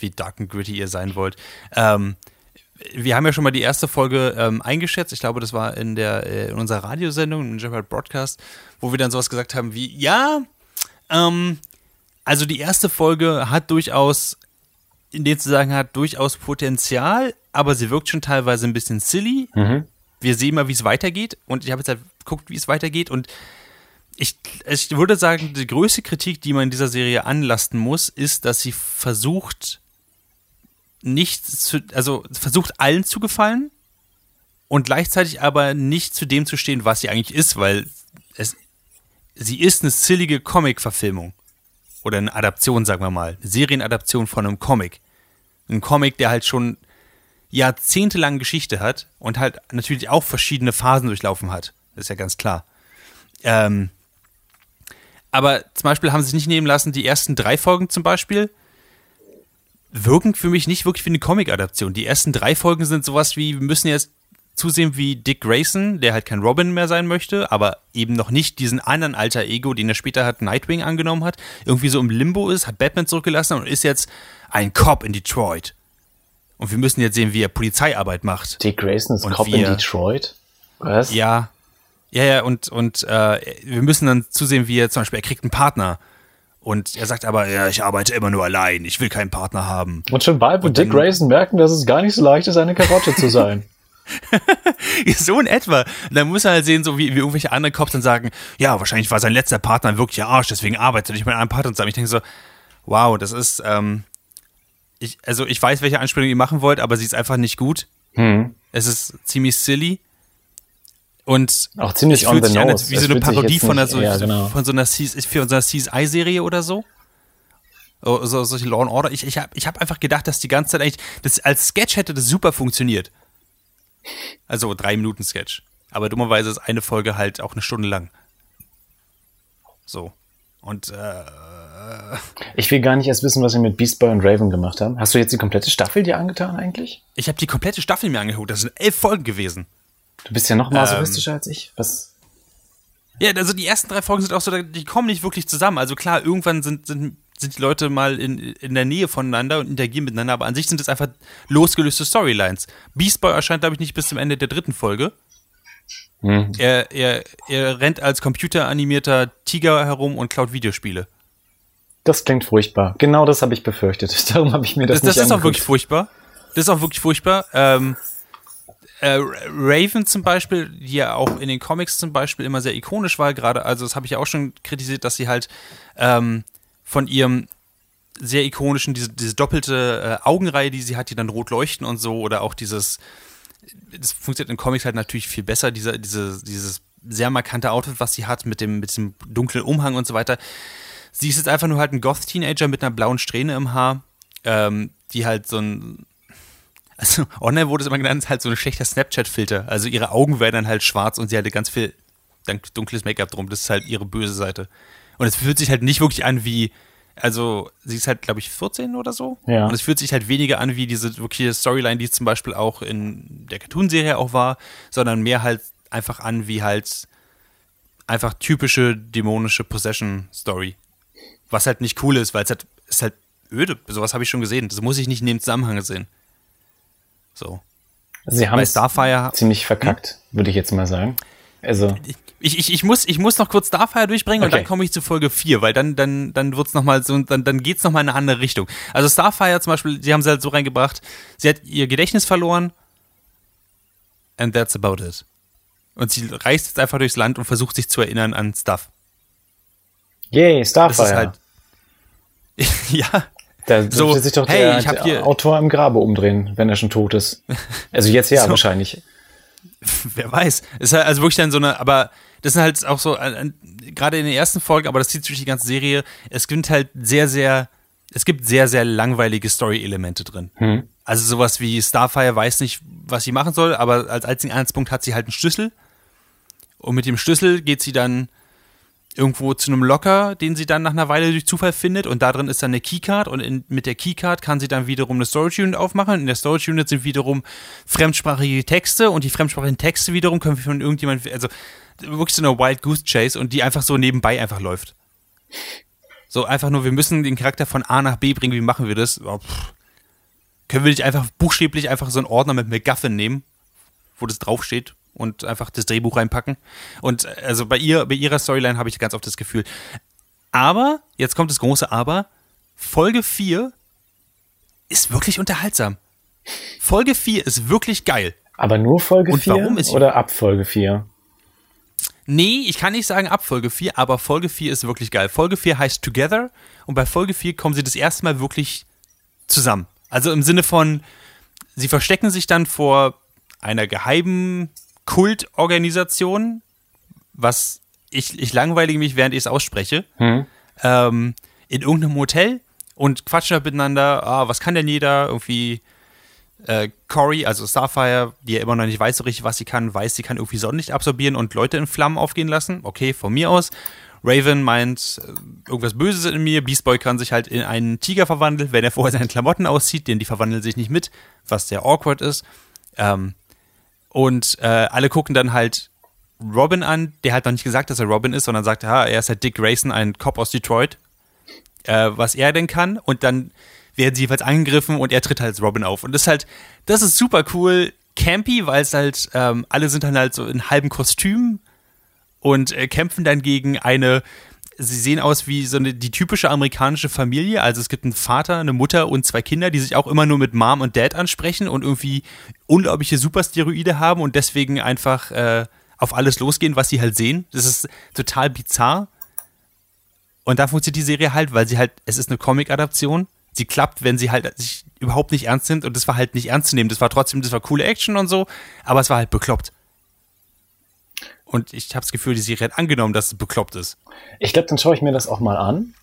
wie dark and gritty ihr sein wollt. Ähm, wir haben ja schon mal die erste Folge ähm, eingeschätzt. Ich glaube, das war in der in unserer Radiosendung, im Jeopardy Broadcast, wo wir dann sowas gesagt haben wie, ja, ähm, also die erste Folge hat durchaus in dem Zusammenhang hat durchaus Potenzial, aber sie wirkt schon teilweise ein bisschen silly. Wir sehen mal, wie es weitergeht. Und ich habe jetzt halt geguckt, wie es weitergeht. Und ich, ich würde sagen, die größte Kritik, die man in dieser Serie anlasten muss, ist, dass sie versucht, nicht zu, also versucht allen zu gefallen und gleichzeitig aber nicht zu dem zu stehen, was sie eigentlich ist, weil es, sie ist eine sillige Comic-Verfilmung. Oder eine Adaption, sagen wir mal. Eine Serienadaption von einem Comic. Ein Comic, der halt schon jahrzehntelang Geschichte hat und halt natürlich auch verschiedene Phasen durchlaufen hat. Ist ja ganz klar. Ähm, aber zum Beispiel haben sie sich nicht nehmen lassen, die ersten drei Folgen zum Beispiel wirken für mich nicht wirklich wie eine Comic-Adaption. Die ersten drei Folgen sind sowas wie, wir müssen jetzt zusehen wie Dick Grayson, der halt kein Robin mehr sein möchte, aber eben noch nicht diesen anderen alter Ego, den er später hat Nightwing angenommen hat, irgendwie so im Limbo ist, hat Batman zurückgelassen und ist jetzt ein Cop in Detroit. Und wir müssen jetzt sehen, wie er Polizeiarbeit macht. Dick Grayson ist Und Cop in Detroit? Was? Ja. Ja, ja, und, und äh, wir müssen dann zusehen, wie er zum Beispiel, er kriegt einen Partner. Und er sagt aber, ja, ich arbeite immer nur allein, ich will keinen Partner haben. Und schon bald wird Und Dick Grayson merken, dass es gar nicht so leicht ist, eine Karotte zu sein. so in etwa. Und dann muss er halt sehen, so wie, wie irgendwelche anderen Cops dann sagen, ja, wahrscheinlich war sein letzter Partner ein wirklicher Arsch, deswegen arbeitet er nicht mit einem Partner zusammen. Ich denke so, wow, das ist, ähm, ich, also ich weiß, welche Anspielung ihr machen wollt, aber sie ist einfach nicht gut. Hm. Es ist ziemlich silly. Und Auch ziemlich on the an, nose. wie so eine Parodie von, nicht- so, ja, genau. von so einer, CSI-Serie oder so. Oh, So, solche Law and Order. Ich, ich habe ich hab einfach gedacht, dass die ganze Zeit eigentlich, das, als Sketch hätte das super funktioniert. Also drei Minuten Sketch. Aber dummerweise ist eine Folge halt auch eine Stunde lang. So. Und äh, Ich will gar nicht erst wissen, was sie mit Beast Boy und Raven gemacht haben. Hast du jetzt die komplette Staffel dir angetan eigentlich? ich habe die komplette Staffel mir angeguckt. Das sind elf Folgen gewesen. Du bist ja noch Ähm. masochistischer als ich. Was? Ja, also die ersten drei Folgen sind auch so, die kommen nicht wirklich zusammen. Also klar, irgendwann sind, sind, sind die Leute mal in, in der Nähe voneinander und interagieren miteinander, aber an sich sind es einfach losgelöste Storylines. Beast Boy erscheint, glaube ich, nicht bis zum Ende der dritten Folge. Hm. Er, er, er rennt als computeranimierter Tiger herum und klaut Videospiele. Das klingt furchtbar. Genau das habe ich befürchtet. Darum habe ich mir das, Das, das nicht ist auch angeguckt. wirklich furchtbar. Das ist auch wirklich furchtbar. Ähm, äh, Raven zum Beispiel, die ja auch in den Comics zum Beispiel immer sehr ikonisch war, gerade, also das habe ich ja auch schon kritisiert, dass sie halt ähm, von ihrem sehr ikonischen, diese, diese doppelte äh, Augenreihe, die sie hat, die dann rot leuchten und so, oder auch dieses, das funktioniert in Comics halt natürlich viel besser, dieser, diese, dieses sehr markante Outfit, was sie hat, mit dem, mit diesem dunklen Umhang und so weiter. Sie ist jetzt einfach nur halt ein Goth-Teenager mit einer blauen Strähne im Haar, ähm, die halt so ein. Also, online wurde es immer genannt, halt so ein schlechter Snapchat-Filter. Also, ihre Augen werden dann halt schwarz und sie hatte ganz viel dunkles Make-up drum. Das ist halt ihre böse Seite. Und es fühlt sich halt nicht wirklich an wie Also, sie ist halt, glaube ich, 14 oder so. Ja. Und es fühlt sich halt weniger an wie diese wirkliche Storyline, die es zum Beispiel auch in der Cartoon-Serie auch war, sondern mehr halt einfach an wie halt einfach typische dämonische Possession-Story. Was halt nicht cool ist, weil es halt, ist halt öde. Sowas habe ich schon gesehen. Das muss ich nicht in dem Zusammenhang sehen. So. Sie haben Starfire. ziemlich verkackt, würde ich jetzt mal sagen. Also, Ich, ich, ich, muss, ich muss noch kurz Starfire durchbringen und Okay. dann komme ich zu Folge 4, weil dann, dann, dann wird's noch mal so, dann, dann geht's noch mal in eine andere Richtung. Also Starfire zum Beispiel, sie haben sie halt so reingebracht, sie hat ihr Gedächtnis verloren and that's about it. Und sie reist jetzt einfach durchs Land und versucht sich zu erinnern an Stuff. yay, Das Starfire. ist halt. ja, da so, dürfte sich doch hey, der, ich hab der hier- Autor im Grabe umdrehen, wenn er schon tot ist. Also jetzt ja, So. wahrscheinlich. wer weiß. Ist halt also wirklich dann so eine, aber das sind halt auch so, äh, äh, gerade in der ersten Folge, aber das zieht sich durch die ganze Serie, es gibt halt sehr, sehr, es gibt sehr, sehr langweilige Story-Elemente drin. Hm. Also sowas wie Starfire weiß nicht, was sie machen soll, aber als einzigen Anhaltspunkt hat sie halt einen Schlüssel. Und mit dem Schlüssel geht sie dann irgendwo zu einem Locker, den sie dann nach einer Weile durch Zufall findet und da drin ist dann eine Keycard und in, mit der Keycard kann sie dann wiederum eine Storage Unit aufmachen. In der Storage Unit sind wiederum fremdsprachige Texte und die fremdsprachigen Texte wiederum können von irgendjemand, also wirklich so eine Wild Goose Chase und die einfach so nebenbei einfach läuft. So einfach nur, wir müssen den Charakter von A nach B bringen, wie machen wir das? Oh. Können wir nicht einfach buchstäblich einfach so einen Ordner mit McGuffin nehmen, wo das draufsteht und einfach das Drehbuch reinpacken? Und äh, also bei ihr, bei ihrer Storyline habe ich ganz oft das Gefühl. Aber, jetzt kommt das große Aber, Folge 4 ist wirklich unterhaltsam. Folge 4 ist wirklich geil. Aber nur Folge Und 4 warum ist- oder ab Folge 4? Nee, ich kann nicht sagen ab Folge 4, aber Folge 4 ist wirklich geil. Folge 4 heißt Together und bei Folge 4 kommen sie das erste Mal wirklich zusammen. Also im Sinne von, sie verstecken sich dann vor einer geheimen Kultorganisation, was ich, ich langweilige mich, während ich es ausspreche, Hm? ähm, in irgendeinem Hotel und quatschen da miteinander, ah, was kann denn jeder? Irgendwie äh, Cory, also Starfire, die ja immer noch nicht weiß so richtig, was sie kann, weiß, sie kann irgendwie Sonnenlicht absorbieren und Leute in Flammen aufgehen lassen. Okay, von mir aus. Raven meint, äh, irgendwas Böses in mir. Beast Boy kann sich halt in einen Tiger verwandeln, wenn er vorher seine Klamotten auszieht, denn die verwandeln sich nicht mit, was sehr awkward ist. Ähm, und äh, alle gucken dann halt Robin an, der halt noch nicht gesagt, dass er Robin ist, sondern sagt, ha, er ist halt Dick Grayson, ein Cop aus Detroit, äh, was er denn kann. Und dann werden sie jeweils angegriffen und er tritt halt als Robin auf. Und das ist halt, das ist super cool, campy, weil es halt, ähm, alle sind dann halt so in halben Kostüm und äh, kämpfen dann gegen eine, sie sehen aus wie so eine, die typische amerikanische Familie. Also es gibt einen Vater, eine Mutter und zwei Kinder, die sich auch immer nur mit Mom und Dad ansprechen und irgendwie unglaubliche Supersteroide haben und deswegen einfach äh, auf alles losgehen, was sie halt sehen. Das ist total bizarr. Und da funktioniert die Serie halt, weil sie halt, es ist eine Comic-Adaption. Sie klappt, wenn sie halt sich überhaupt nicht ernst nimmt und das war halt nicht ernst zu nehmen. Das war trotzdem, das war coole Action und so, aber es war halt bekloppt. Und ich habe das Gefühl, die Serie hat angenommen, dass es bekloppt ist. Ich glaube, dann schaue ich mir das auch mal an.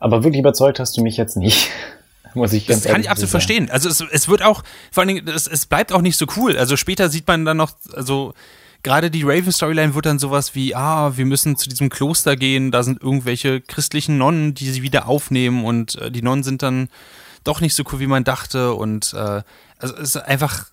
Aber wirklich überzeugt hast du mich jetzt nicht. Muss ich ganz Das kann ich absolut sagen. verstehen. Also es, es wird auch, vor allen Dingen, es, es bleibt auch nicht so cool. Also später sieht man dann noch, also gerade die Raven-Storyline wird dann sowas wie, ah, wir müssen zu diesem Kloster gehen, da sind irgendwelche christlichen Nonnen, die sie wieder aufnehmen und äh, die Nonnen sind dann doch nicht so cool, wie man dachte und äh, also es ist einfach,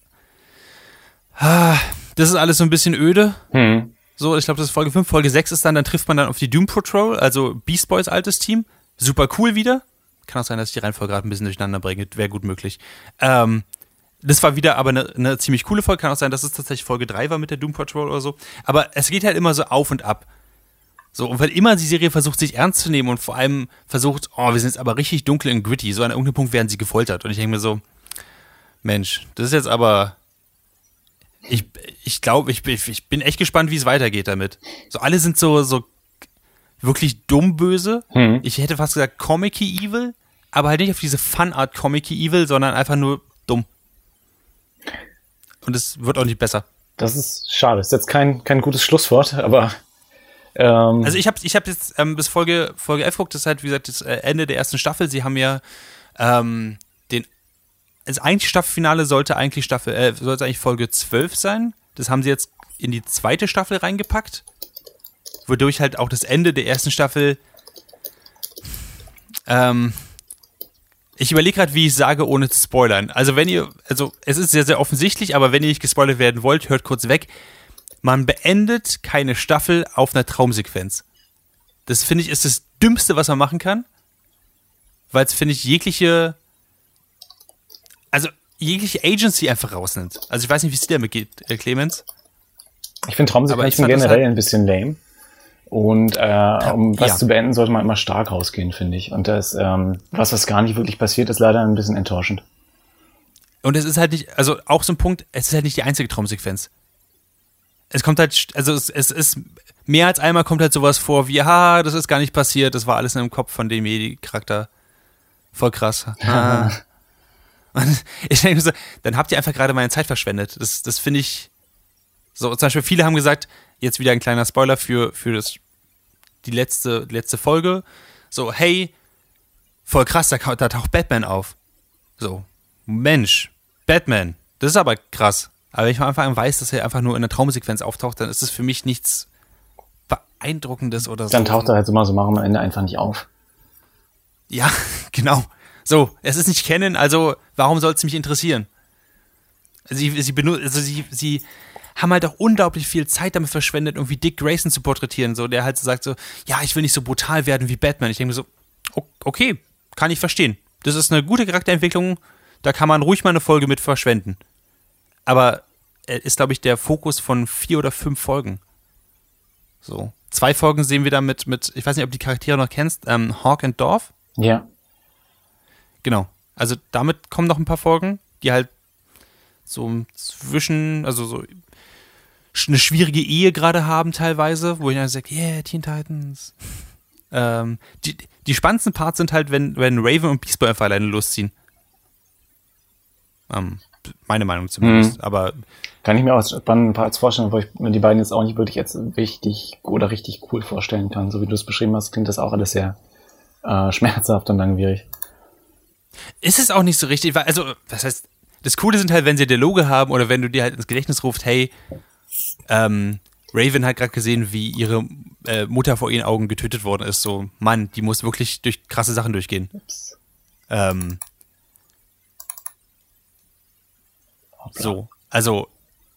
ah, das ist alles so ein bisschen öde. Hm. So, ich glaube, das ist Folge 5. Folge 6 ist dann, dann trifft man dann auf die Doom Patrol, also Beast Boys altes Team. Super cool wieder. Kann auch sein, dass ich die Reihenfolge gerade ein bisschen durcheinander bringe. Wäre gut möglich. Ähm, das war wieder aber eine, eine ziemlich coole Folge. Kann auch sein, dass es tatsächlich Folge 3 war mit der Doom Patrol oder so. Aber es geht halt immer so auf und ab. So, und weil immer die Serie versucht, sich ernst zu nehmen und vor allem versucht, oh, wir sind jetzt aber richtig dunkel und gritty. So an irgendeinem Punkt werden sie gefoltert. Und ich denke mir so, Mensch, das ist jetzt aber. Ich, ich glaube, ich, bin- ich bin echt gespannt, wie es weitergeht damit. So, alle sind so, so wirklich dumm böse. Hm. Ich hätte fast gesagt comicky evil, aber halt nicht auf diese Fun-Art comicky evil, sondern einfach nur dumm. Und es wird auch nicht besser. Das ist schade. Ist jetzt kein, kein gutes Schlusswort, aber ähm, Also ich habe ich hab jetzt ähm, bis Folge, Folge 11 geguckt, das ist halt, wie gesagt, das äh, Ende der ersten Staffel. Sie haben ja ähm, also eigentlich Staffelfinale sollte eigentlich Staffel, äh, sollte eigentlich Folge 12 sein. Das haben sie jetzt in die zweite Staffel reingepackt. Wodurch halt auch das Ende der ersten Staffel Ähm, ich überlege gerade, wie ich sage, ohne zu spoilern. Also wenn ihr, also es ist sehr, sehr offensichtlich, aber wenn ihr nicht gespoilert werden wollt, hört kurz weg. Man beendet keine Staffel auf einer Traumsequenz. Das finde ich ist das Dümmste, was man machen kann. Weil es, finde ich, jegliche, jegliche Agency einfach rausnimmt. Also ich weiß nicht, wie es dir damit geht, äh, Clemens. Ich finde Traumsequenzen generell halt ein bisschen lame. Und äh, um was ja. zu beenden, sollte man immer stark rausgehen, finde ich. Und das, ähm, was, was gar nicht wirklich passiert, ist leider ein bisschen enttäuschend. Und es ist halt nicht, also auch so ein Punkt, es ist halt nicht die einzige Traumsequenz. Es kommt halt, also es, es ist, mehr als einmal kommt halt sowas vor wie, ha, das ist gar nicht passiert, das war alles in dem Kopf von dem Jedi-Charakter. Voll krass. Ah. Und ich denke so, dann habt ihr einfach gerade meine Zeit verschwendet. Das, das finde ich, so, zum Beispiel viele haben gesagt, jetzt wieder ein kleiner Spoiler für, für das die letzte, letzte Folge. So, hey, voll krass, da, da taucht Batman auf. So, Mensch, Batman, das ist aber krass. Aber wenn ich von Anfang an weiß, dass er einfach nur in einer Traumsequenz auftaucht, dann ist es für mich nichts Beeindruckendes oder so. Dann taucht er halt so mal so machen am Ende einfach nicht auf. Ja, genau. So, es ist nicht kennen, also warum soll es mich interessieren? Sie, sie, also sie, sie haben halt auch unglaublich viel Zeit damit verschwendet, irgendwie Dick Grayson zu porträtieren, so, der halt so sagt so, ja, ich will nicht so brutal werden wie Batman. Ich denke mir so, okay, kann ich verstehen. Das ist eine gute Charakterentwicklung, da kann man ruhig mal eine Folge mit verschwenden. Aber er ist, glaube ich, der Fokus von vier oder fünf Folgen. So. Zwei Folgen sehen wir da mit, mit ich weiß nicht, ob du die Charaktere noch kennst, ähm, Hawk and Dorf. Ja. Genau. Also damit kommen noch ein paar Folgen, die halt so zwischen, also so eine schwierige Ehe gerade haben teilweise, wo ich dann sage, yeah, Teen Titans. ähm, die, die spannendsten Parts sind halt, wenn, wenn Raven und Beast Boy einfach alleine losziehen. Ähm, meine Meinung zumindest. Mhm. Aber kann ich mir auch spannende Parts vorstellen, wo ich mir die beiden jetzt auch nicht wirklich jetzt wichtig oder richtig cool vorstellen kann. So wie du es beschrieben hast, klingt das auch alles sehr äh, schmerzhaft und langwierig. Ist es auch nicht so richtig, weil, also, das heißt, das Coole sind halt, wenn sie Dialoge haben oder wenn du dir halt ins Gedächtnis rufst, hey, ähm, Raven hat gerade gesehen, wie ihre äh, Mutter vor ihren Augen getötet worden ist. So, Mann, die muss wirklich durch krasse Sachen durchgehen. Ähm, so, also,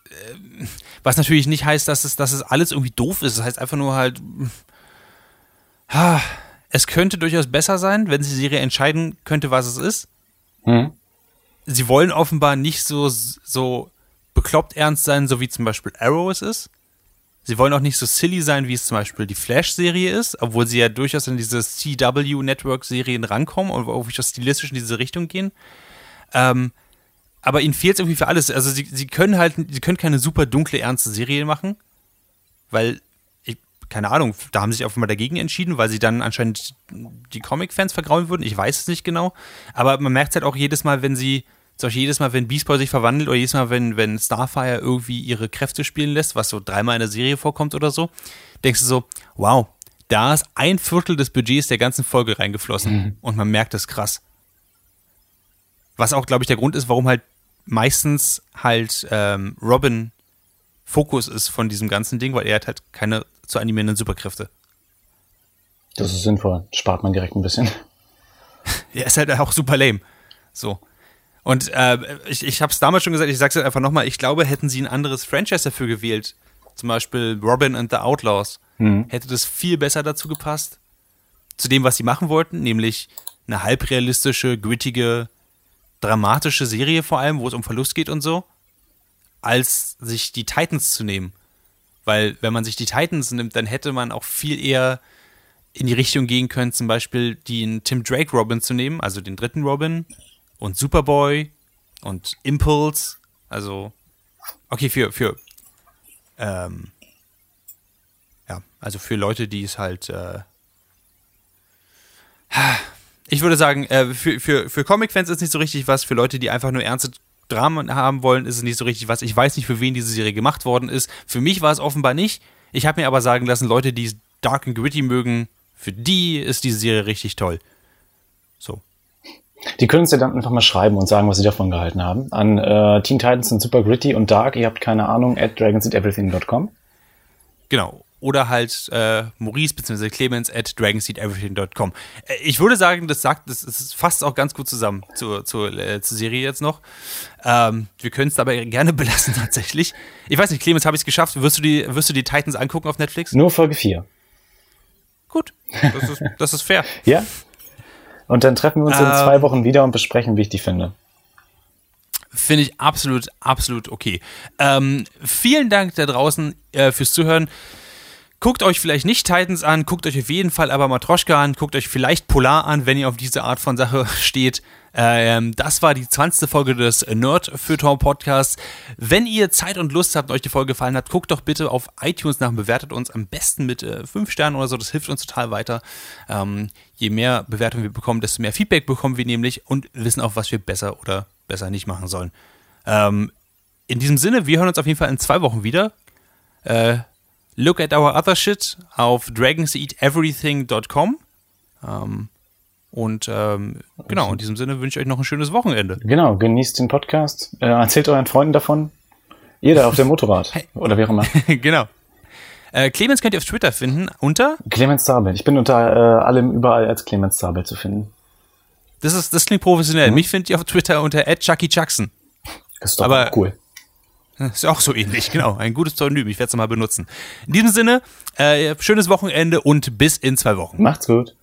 äh, was natürlich nicht heißt, dass es, dass es alles irgendwie doof ist. Das heißt einfach nur halt, ha, es könnte durchaus besser sein, wenn sie die Serie entscheiden könnte, was es ist. Hm. Sie wollen offenbar nicht so, so bekloppt ernst sein, so wie zum Beispiel Arrow es ist. Sie wollen auch nicht so silly sein, wie es zum Beispiel die Flash-Serie ist, obwohl sie ja durchaus in diese CW-Network-Serien rankommen und auch stilistisch in diese Richtung gehen. Ähm, aber ihnen fehlt es irgendwie für alles. Also sie, sie können halt, sie können keine super dunkle, ernste Serie machen, weil, keine Ahnung, da haben sie sich offenbar dagegen entschieden, weil sie dann anscheinend die Comic-Fans vergrauen würden. Ich weiß es nicht genau. Aber man merkt es halt auch jedes Mal, wenn sie zum Beispiel jedes Mal, wenn Beast Boy sich verwandelt oder jedes Mal, wenn, wenn Starfire irgendwie ihre Kräfte spielen lässt, was so dreimal in der Serie vorkommt oder so, denkst du so, wow, da ist ein Viertel des Budgets der ganzen Folge reingeflossen mhm. und man merkt das krass. Was auch, glaube ich, der Grund ist, warum halt meistens halt ähm, Robin Fokus ist von diesem ganzen Ding, weil er hat halt keine zu animierenden Superkräfte. Das ist sinnvoll. Spart man direkt ein bisschen. er ist halt auch super lame. So. Und äh, ich, ich habe es damals schon gesagt, ich sage es einfach nochmal, ich glaube, hätten sie ein anderes Franchise dafür gewählt, zum Beispiel Robin and the Outlaws, mhm. hätte das viel besser dazu gepasst. Zu dem, was sie machen wollten, nämlich eine halbrealistische, grittige, dramatische Serie vor allem, wo es um Verlust geht und so, als sich die Titans zu nehmen. Weil wenn man sich die Titans nimmt, dann hätte man auch viel eher in die Richtung gehen können, zum Beispiel den Tim Drake Robin zu nehmen, also den dritten Robin, und Superboy und Impulse. Also, okay, für, für, ähm, ja, also für Leute, die es halt, äh, ich würde sagen, äh, für, für, für Comic-Fans ist es nicht so richtig was, für Leute, die einfach nur ernste Dramen haben wollen, ist es nicht so richtig was. Ich weiß nicht, für wen diese Serie gemacht worden ist. Für mich war es offenbar nicht. Ich habe mir aber sagen lassen, Leute, die Dark and Gritty mögen, für die ist diese Serie richtig toll. So. Die können uns ja dann einfach mal schreiben und sagen, was sie davon gehalten haben. An äh, Teen Titans sind super gritty und dark. Ihr habt keine Ahnung, at dragonseateverything.com. Genau. oder halt äh, Maurice bzw. Clemens at dragonseedeverything.com. Äh, ich würde sagen, das sagt, das, das fasst auch ganz gut zusammen zur, zur, äh, zur Serie jetzt noch. Ähm, wir können es dabei gerne belassen tatsächlich. Ich weiß nicht, Clemens, habe ich es geschafft? Wirst du, die, wirst du die Titans angucken auf Netflix? Nur Folge 4. Gut, das ist, das ist fair. ja. Und dann treffen wir uns in Ähm. zwei Wochen wieder und besprechen, wie ich die finde. Finde ich absolut, absolut okay. Ähm, vielen Dank da draußen äh, fürs Zuhören. Guckt euch vielleicht nicht Titans an, guckt euch auf jeden Fall aber Matroschka an, guckt euch vielleicht Polar an, wenn ihr auf diese Art von Sache steht. Ähm, das war die 20. Folge des Nerd Feuilleton Podcasts. Wenn ihr Zeit und Lust habt und euch die Folge gefallen hat, guckt doch bitte auf iTunes nach und bewertet uns am besten mit äh, 5 Sternen oder so. Das hilft uns total weiter. Ähm, je mehr Bewertungen wir bekommen, desto mehr Feedback bekommen wir nämlich und wissen auch, was wir besser oder besser nicht machen sollen. Ähm, in diesem Sinne, wir hören uns auf jeden Fall in zwei Wochen wieder. Äh, look at our other shit auf dragonseateverything.com. Ähm, und ähm, genau, in diesem Sinne wünsche ich euch noch ein schönes Wochenende. Genau, genießt den Podcast. Äh, erzählt euren Freunden davon. Jeder auf dem Motorrad. Oder wie auch immer. genau. Äh, Clemens könnt ihr auf Twitter finden unter, Clemens Zabel. Ich bin unter äh, allem überall als Clemens Zabel zu finden. das, ist, das klingt professionell, mich findet ihr auf Twitter unter Jackson. Das ist doch Aber- cool. Ist auch so ähnlich, genau. Ein gutes Pseudonym, ich werde es mal benutzen. In diesem Sinne, äh, schönes Wochenende und bis in zwei Wochen. Macht's gut.